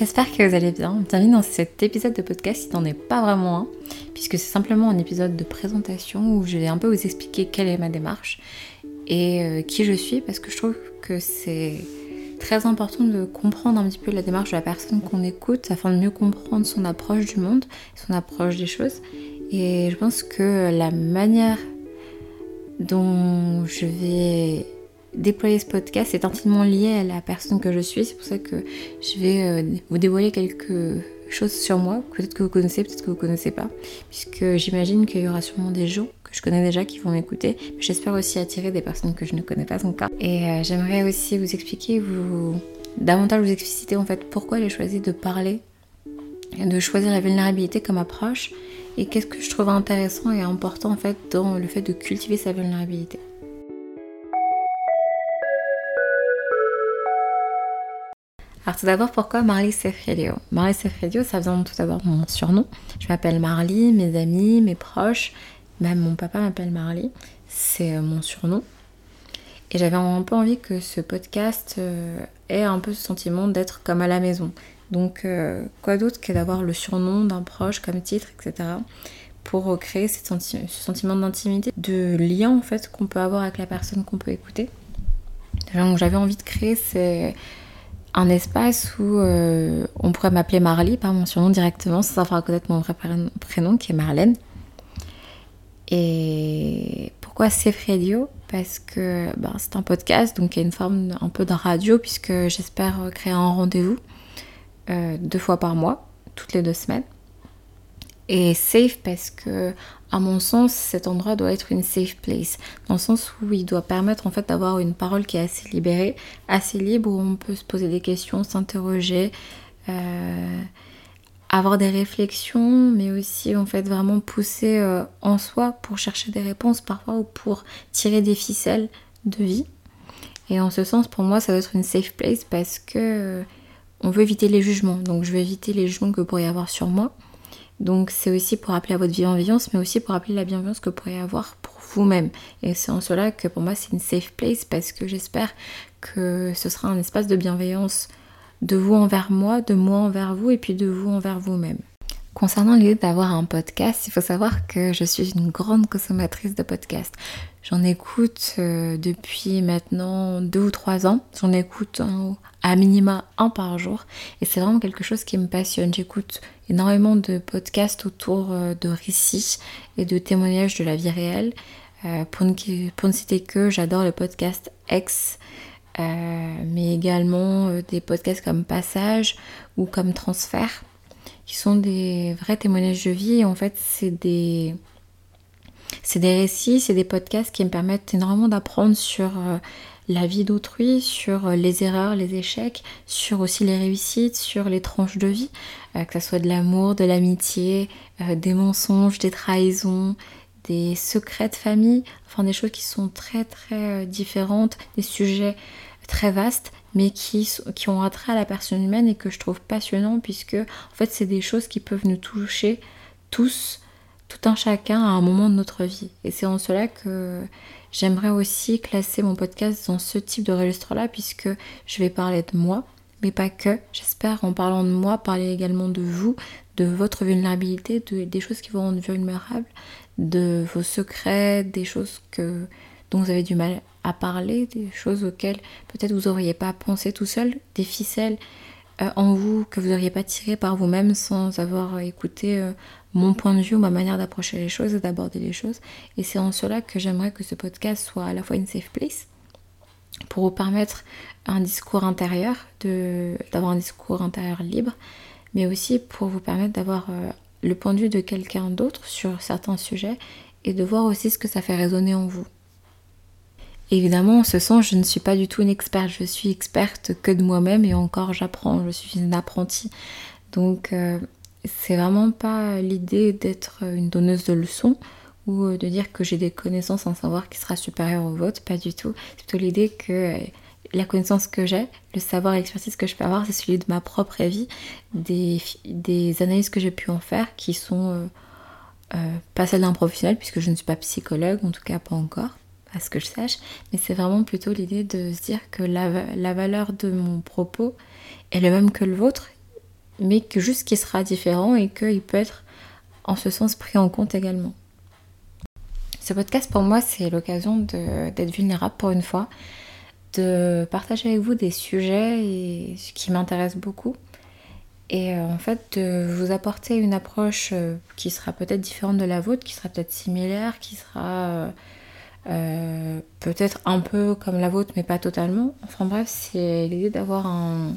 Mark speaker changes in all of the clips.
Speaker 1: J'espère que vous allez bien. Bienvenue dans cet épisode de podcast qui n'en est pas vraiment un, puisque c'est simplement un épisode de présentation où je vais un peu vous expliquer quelle est ma démarche et euh, qui je suis, parce que je trouve que c'est très important de comprendre un petit peu la démarche de la personne qu'on écoute afin de mieux comprendre son approche du monde, son approche des choses. Et je pense que la manière dont je vais déployer ce podcast est intimement lié à la personne que je suis. C'est pour ça que je vais euh, vous dévoiler quelques choses sur moi. Peut-être que vous connaissez, peut-être que vous connaissez pas. Puisque j'imagine qu'il y aura sûrement des gens que je connais déjà qui vont m'écouter. J'espère aussi attirer des personnes que je ne connais pas encore. Et euh, j'aimerais aussi vous expliquer, vous davantage vous expliciter en fait pourquoi j'ai choisi de parler, de choisir la vulnérabilité comme approche et qu'est-ce que je trouve intéressant et important en fait dans le fait de cultiver sa vulnérabilité. Alors tout d'abord, pourquoi Marley Sefredio Marley Sefredio, ça vient tout d'abord mon surnom. Je m'appelle Marley, mes amis, mes proches, même mon papa m'appelle Marley. C'est euh, mon surnom. Et j'avais un peu envie que ce podcast euh, ait un peu ce sentiment d'être comme à la maison. Donc euh, quoi d'autre que d'avoir le surnom d'un proche comme titre, etc. Pour créer ce sentiment d'intimité, de lien en fait qu'on peut avoir avec la personne qu'on peut écouter? J'avais envie de créer c'est un espace où euh, on pourrait m'appeler Marley par mon surnom directement sans avoir connaître mon vrai prénom qui est Marlène. Et pourquoi c'est Radio Parce que ben, c'est un podcast, donc il y a une forme un peu de radio, puisque j'espère créer un rendez-vous euh, deux fois par mois, toutes les deux semaines. Et safe parce que à mon sens, cet endroit doit être une safe place, dans le sens où il doit permettre en fait d'avoir une parole qui est assez libérée, assez libre, où on peut se poser des questions, s'interroger, euh, avoir des réflexions, mais aussi en fait vraiment pousser euh, en soi pour chercher des réponses parfois ou pour tirer des ficelles de vie. Et en ce sens, pour moi, ça doit être une safe place parce que euh, on veut éviter les jugements. Donc je veux éviter les jugements que vous pourriez avoir sur moi donc c'est aussi pour appeler à votre bienveillance, mais aussi pour appeler la bienveillance que vous pourriez avoir pour vous-même. Et c'est en cela que pour moi c'est une safe place parce que j'espère que ce sera un espace de bienveillance de vous envers moi, de moi envers vous et puis de vous envers vous-même. Concernant l'idée d'avoir un podcast, il faut savoir que je suis une grande consommatrice de podcasts. J'en écoute euh, depuis maintenant deux ou trois ans. J'en écoute à minima un par jour. Et c'est vraiment quelque chose qui me passionne. J'écoute énormément de podcasts autour euh, de récits et de témoignages de la vie réelle. Euh, pour, ne, citer que, j'adore le podcast X, mais également des podcasts comme Passage ou comme Transfert, qui sont des vrais témoignages de vie. en fait, c'est des c'est des récits, c'est des podcasts qui me permettent énormément d'apprendre sur euh, la vie d'autrui, sur euh, les erreurs, les échecs, sur aussi les réussites, sur les tranches de vie, euh, que ce soit de l'amour, de l'amitié, des mensonges, des trahisons, des secrets de famille, enfin des choses qui sont très très différentes, des sujets très vastes, mais qui, qui ont attrait à la personne humaine et que je trouve passionnant puisque en fait c'est des choses qui peuvent nous toucher tous tout un chacun à un moment de notre vie. Et c'est en cela que j'aimerais aussi classer mon podcast dans ce type de registre-là, puisque je vais parler de moi, mais pas que. J'espère, en parlant de moi, parler également de vous, de votre vulnérabilité, de, des choses qui vous rendent vulnérables, de vos secrets, des choses que, dont vous avez du mal à parler, des choses auxquelles peut-être vous n'auriez pas pensé tout seul, des ficelles en vous que vous n'auriez pas tiré par vous-même sans avoir écouté euh, mon point de vue ou ma manière d'approcher les choses et d'aborder les choses. Et c'est en cela que j'aimerais que ce podcast soit à la fois une safe place pour vous permettre un discours intérieur, d'avoir un discours intérieur libre, mais aussi pour vous permettre d'avoir euh, le point de vue de quelqu'un d'autre sur certains sujets et de voir aussi ce que ça fait résonner en vous. Évidemment, en ce sens, je ne suis pas du tout une experte. Je suis experte que de moi-même et encore j'apprends. Je suis une apprentie. Donc, euh, c'est vraiment pas l'idée d'être une donneuse de leçons ou euh, de dire que j'ai des connaissances, en savoir qui sera supérieur au vôtre. Pas du tout. C'est plutôt l'idée que euh, la connaissance que j'ai, le savoir et l'expertise que je peux avoir, c'est celui de ma propre vie, des, analyses que j'ai pu en faire qui sont pas celles d'un professionnel puisque je ne suis pas psychologue, en tout cas pas encore à ce que je sache, mais c'est vraiment plutôt l'idée de se dire que la, valeur de mon propos est le même que le vôtre, mais que juste qu'il sera différent et qu'il peut être en ce sens pris en compte également. Ce podcast pour moi c'est l'occasion d'être vulnérable pour une fois, de partager avec vous des sujets qui m'intéressent beaucoup et euh, en fait de vous apporter une approche euh, qui sera peut-être différente de la vôtre, qui sera peut-être similaire, qui sera euh, peut-être un peu comme la vôtre mais pas totalement. Enfin bref, c'est l'idée d'avoir un,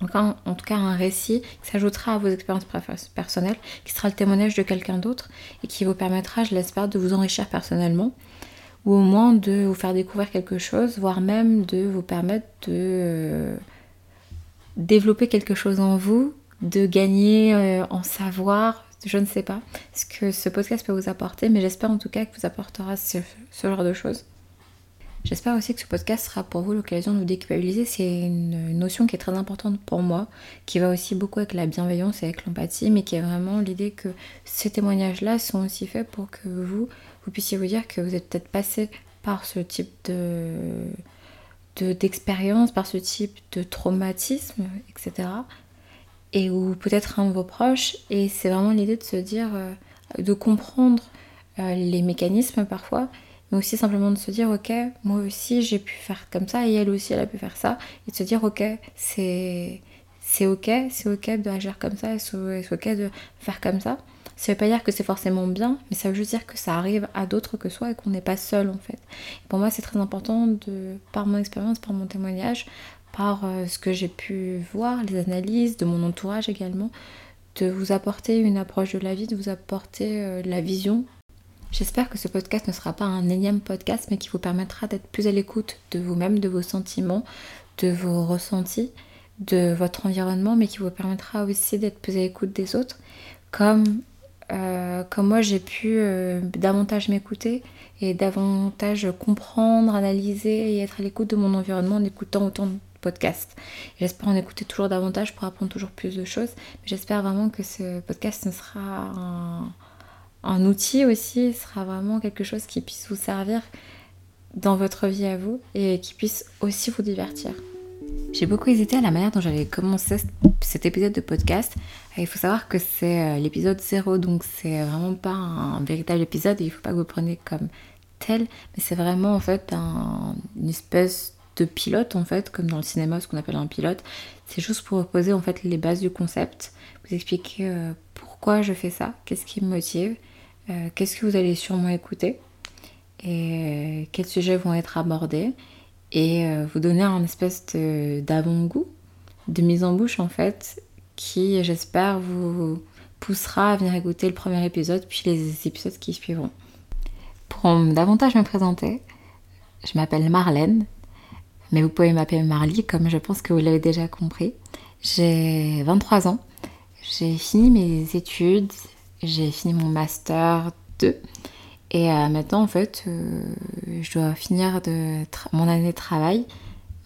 Speaker 1: en tout cas un récit qui s'ajoutera à vos expériences personnelles, qui sera le témoignage de quelqu'un d'autre et qui vous permettra, je l'espère, de vous enrichir personnellement ou au moins de vous faire découvrir quelque chose, voire même de vous permettre de euh, développer quelque chose en vous, de gagner euh, en savoir, je ne sais pas ce que ce podcast peut vous apporter, mais j'espère en tout cas que vous apportera ce genre de choses. J'espère aussi que ce podcast sera pour vous l'occasion de vous déculpabiliser. C'est une notion qui est très importante pour moi, qui va aussi beaucoup avec la bienveillance et avec l'empathie, mais qui est vraiment l'idée que ces témoignages-là sont aussi faits pour que vous, vous puissiez vous dire que vous êtes peut-être passé par ce type de d'expérience, par ce type de traumatisme, etc. Et ou peut-être un de vos proches. Et c'est vraiment l'idée de se dire, euh, de comprendre euh, les mécanismes parfois mais aussi simplement de se dire ok moi aussi j'ai pu faire comme ça et elle aussi elle a pu faire ça et de se dire ok c'est c'est ok c'est ok d'agir comme ça c'est ok de faire comme ça ça veut pas dire que c'est forcément bien mais ça veut juste dire que ça arrive à d'autres que soi et qu'on n'est pas seul en fait pour moi c'est très important de par mon expérience par mon témoignage par euh, ce que j'ai pu voir les analyses de mon entourage également de vous apporter une approche de la vie de vous apporter euh, la vision. J'espère que ce podcast ne sera pas un énième podcast, mais qui vous permettra d'être plus à l'écoute de vous-même, de vos sentiments, de vos ressentis, de votre environnement, mais qui vous permettra aussi d'être plus à l'écoute des autres, comme, euh, comme moi j'ai pu davantage m'écouter et davantage comprendre, analyser et être à l'écoute de mon environnement en écoutant autant de podcasts. J'espère en écouter toujours davantage pour apprendre toujours plus de choses, j'espère vraiment que ce podcast ne sera un outil aussi sera vraiment quelque chose qui puisse vous servir dans votre vie à vous et qui puisse aussi vous divertir. J'ai beaucoup hésité à la manière dont j'allais commencer cet épisode de podcast. Il faut savoir que c'est euh, l'épisode 0, donc c'est vraiment pas un véritable épisode et il faut pas que vous preniez comme tel, mais c'est vraiment en fait une espèce de pilote en fait, comme dans le cinéma, ce qu'on appelle un pilote. C'est juste pour poser en fait les bases du concept, vous expliquer euh, pourquoi je fais ça, qu'est-ce qui me motive, euh, qu'est-ce que vous allez sûrement écouter et euh, quels sujets vont être abordés et vous donner un espèce d'avant-goût, de mise en bouche en fait, qui j'espère vous poussera à venir écouter le premier épisode puis les épisodes qui suivront. Pour davantage me présenter, je m'appelle Marlène, mais vous pouvez m'appeler Marly comme je pense que vous l'avez déjà compris. J'ai 23 ans, j'ai fini mes études j'ai fini mon master 2 et euh, maintenant en fait euh, je dois finir de mon année de travail,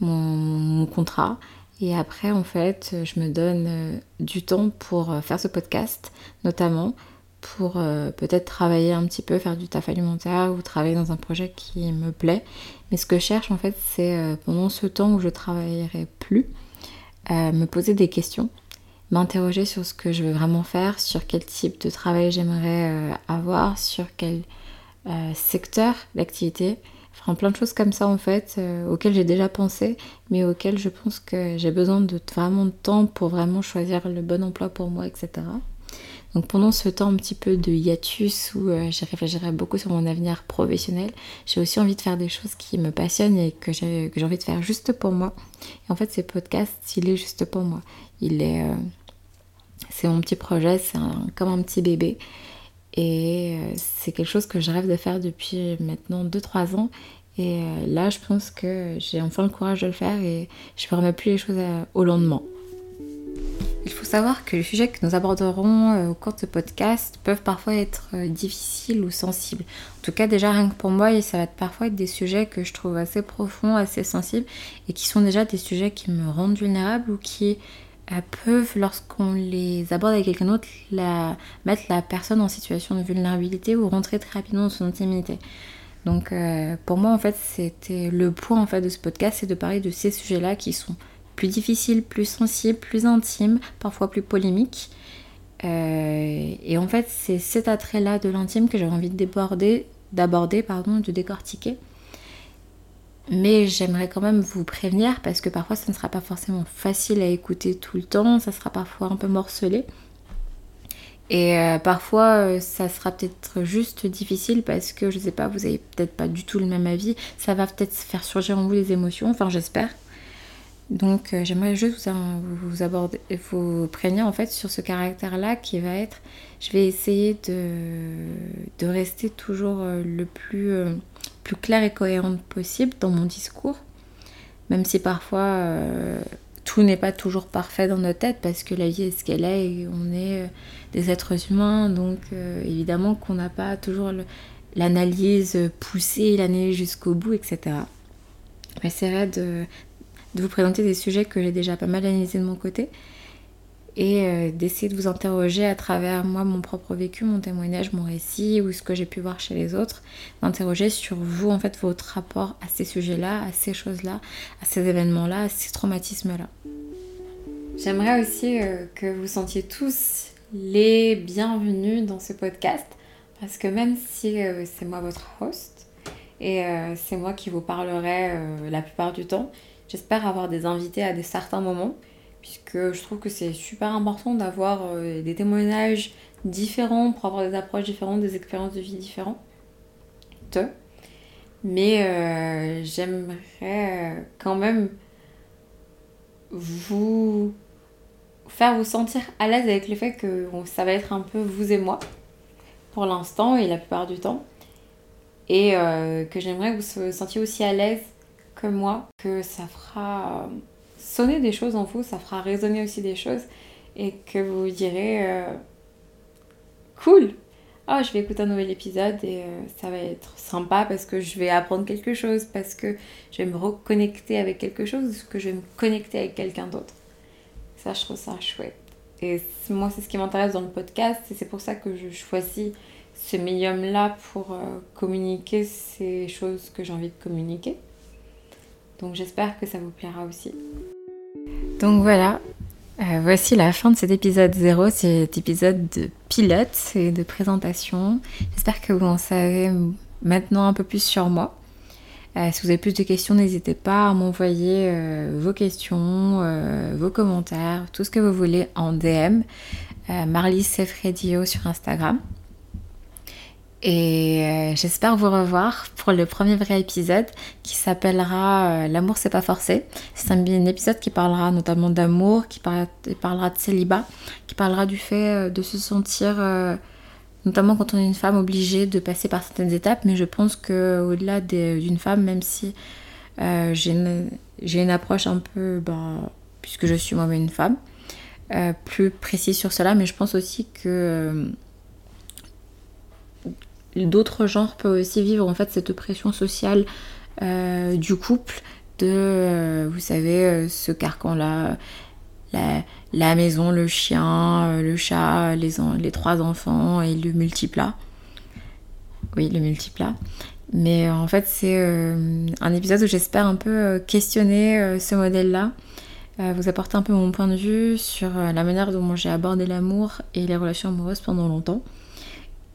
Speaker 1: mon, contrat et après en fait je me donne euh, du temps pour faire ce podcast notamment pour peut-être travailler un petit peu, faire du taf alimentaire ou travailler dans un projet qui me plaît. Mais ce que je cherche en fait c'est pendant ce temps où je travaillerai plus, me poser des questions m'interroger sur ce que je veux vraiment faire, sur quel type de travail j'aimerais euh, avoir, sur quel euh, secteur d'activité. Enfin, plein de choses comme ça en fait, euh, auxquelles j'ai déjà pensé, mais auxquelles je pense que j'ai besoin de vraiment de temps pour vraiment choisir le bon emploi pour moi, etc. Donc pendant ce temps un petit peu de hiatus où j'y réfléchirai beaucoup sur mon avenir professionnel, j'ai aussi envie de faire des choses qui me passionnent et que j'ai envie de faire juste pour moi. Et en fait, ce podcast, il est juste pour moi. Il est c'est mon petit projet, c'est comme un petit bébé. Et euh, c'est quelque chose que je rêve de faire depuis maintenant 2-3 ans. Et euh, là, je pense que j'ai enfin le courage de le faire et je ne remets plus les choses au lendemain. Il faut savoir que les sujets que nous aborderons euh, au cours de ce podcast peuvent parfois être difficiles ou sensibles. En tout cas, déjà rien que pour moi, ça va parfois être des sujets que je trouve assez profonds, assez sensibles et qui sont déjà des sujets qui me rendent vulnérable ou qui peuvent, lorsqu'on les aborde avec quelqu'un d'autre, mettre la personne en situation de vulnérabilité ou rentrer très rapidement dans son intimité. Donc euh, pour moi en fait c'était le point en fait de ce podcast, c'est de parler de ces sujets-là qui sont plus difficiles, plus sensibles, plus intimes, parfois plus polémiques. Euh, et en fait, c'est cet attrait-là de l'intime que j'avais envie de déborder, d'aborder, pardon, de décortiquer. Mais j'aimerais quand même vous prévenir parce que parfois ça ne sera pas forcément facile à écouter tout le temps, ça sera parfois un peu morcelé. Et euh, parfois euh, ça sera peut-être juste difficile parce que je sais pas, vous avez peut-être pas du tout le même avis, ça va peut-être faire surgir en vous des émotions, enfin j'espère. Donc euh, j'aimerais juste vous, vous, aborder, vous prévenir en fait sur ce caractère-là qui va être, je vais essayer de, rester toujours euh, le plus, euh, plus clair et cohérent possible dans mon discours, même si parfois tout n'est pas toujours parfait dans notre tête parce que la vie est ce qu'elle est et on est des êtres humains, donc évidemment qu'on n'a pas toujours l'analyse poussée, l'analyse jusqu'au bout, etc. J'essaierai de, de vous présenter des sujets que j'ai déjà pas mal analysés de mon côté et euh, d'essayer de vous interroger à travers moi mon propre vécu, mon témoignage, mon récit ou ce que j'ai pu voir chez les autres, d'interroger sur vous en fait votre rapport à ces sujets-là, à ces choses-là, à ces événements-là, à ces traumatismes-là. J'aimerais aussi euh, que vous sentiez tous les bienvenus dans ce podcast parce que même si euh, c'est moi votre host et c'est moi qui vous parlerai la plupart du temps, J'espère avoir des invités à des certains moments, puisque je trouve que c'est super important d'avoir euh, des témoignages différents pour avoir des approches différentes, des expériences de vie différentes. Mais euh, j'aimerais euh, quand même vous faire vous sentir à l'aise avec le fait que ça va être un peu vous et moi pour l'instant et la plupart du temps. Et que j'aimerais que vous vous sentiez aussi à l'aise moi, que ça fera sonner des choses en vous, ça fera résonner aussi des choses et que vous direz euh, cool, oh, je vais écouter un nouvel épisode et euh, ça va être sympa parce que je vais apprendre quelque chose, parce que je vais me reconnecter avec quelque chose, que je vais me connecter avec quelqu'un d'autre. Ça, je trouve ça chouette. Et moi, c'est ce qui m'intéresse dans le podcast et c'est pour ça que je choisis ce médium-là pour euh, communiquer ces choses que j'ai envie de communiquer. Donc j'espère que ça vous plaira aussi. Donc voilà, euh, voici la fin de cet épisode 0, cet épisode de pilote et de présentation. J'espère que vous en savez maintenant un peu plus sur moi. Euh, si vous avez plus de questions, n'hésitez pas à m'envoyer euh, vos questions, vos commentaires, tout ce que vous voulez en DM. Marlise Sefredio sur Instagram. Et euh, j'espère vous revoir pour le premier vrai épisode qui s'appellera euh, L'amour c'est pas forcé. C'est un, épisode qui parlera notamment d'amour, qui parlera de célibat, qui parlera du fait euh, de se sentir, notamment quand on est une femme, obligée de passer par certaines étapes. Mais je pense qu'au-delà d'une femme, même si j'ai une, une, approche un peu, ben, puisque je suis moi-même une femme, plus précise sur cela, mais je pense aussi que d'autres genres peuvent aussi vivre en fait cette pression sociale euh, du couple de euh, vous savez euh, ce carcan là la, maison le chien le chat les, les trois enfants et le multiplat. Oui le multiplat. Mais en fait c'est un épisode où j'espère un peu questionner ce modèle là vous apporter un peu mon point de vue sur la manière dont j'ai abordé l'amour et les relations amoureuses pendant longtemps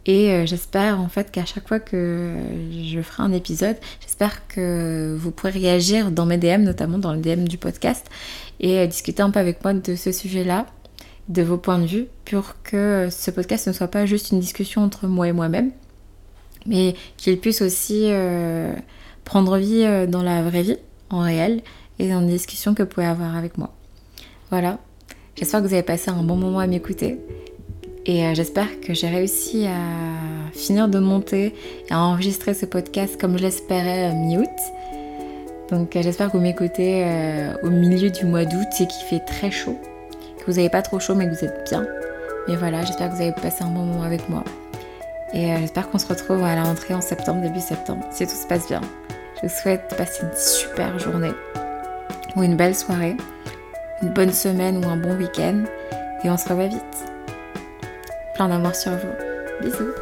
Speaker 1: et euh, j'espère en fait qu'à chaque fois que je ferai un épisode, j'espère que vous pourrez réagir dans mes DM, notamment dans le DM du podcast, et euh, discuter un peu avec moi de ce sujet-là, de vos points de vue, pour que ce podcast ne soit pas juste une discussion entre moi et moi-même, mais qu'il puisse aussi euh, prendre vie dans la vraie vie, en réel, et dans les discussions que vous pouvez avoir avec moi. Voilà, j'espère que vous avez passé un bon moment à m'écouter. Et euh, j'espère que j'ai réussi à finir de monter et à enregistrer ce podcast comme je l'espérais euh, mi-août. Donc euh, j'espère que vous m'écoutez au milieu du mois d'août et qu'il fait très chaud. Que vous n'avez pas trop chaud mais que vous êtes bien. Mais voilà, j'espère que vous avez passé un bon moment avec moi. Et j'espère qu'on se retrouve à la rentrée en septembre, début septembre, si tout se passe bien. Je vous souhaite de passer une super journée ou une belle soirée, une bonne semaine ou un bon week-end. Et on se revoit vite. Plein d'amour sur vous. Bisous